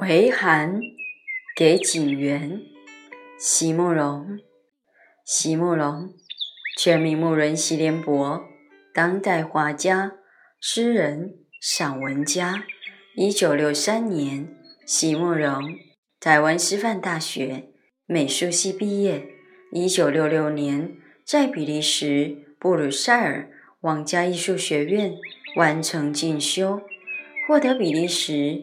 回函给景元，席慕容。席慕容，全名慕仁席联博，当代画家、诗人、散文家。一九六三年，席慕容台湾师范大学美术系毕业。一九六六年，在比利时布鲁塞尔皇家艺术学院完成进修，获得比利时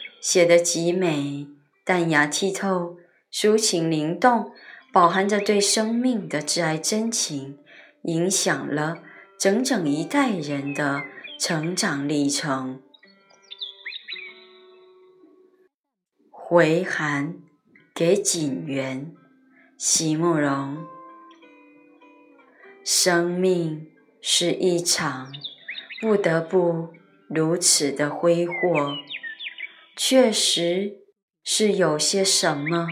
写得极美，淡雅剔透，抒情灵动，饱含着对生命的挚爱真情。影响了整整一代人的成长历程。回函给锦元，席慕容。生命是一场不得不如此的挥霍，确实是有些什么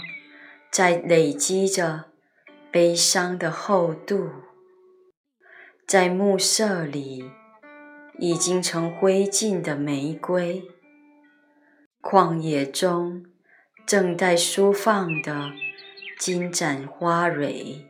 在累积着悲伤的厚度。在暮色里，已经成灰烬的玫瑰；旷野中，正待舒放的金盏花蕊。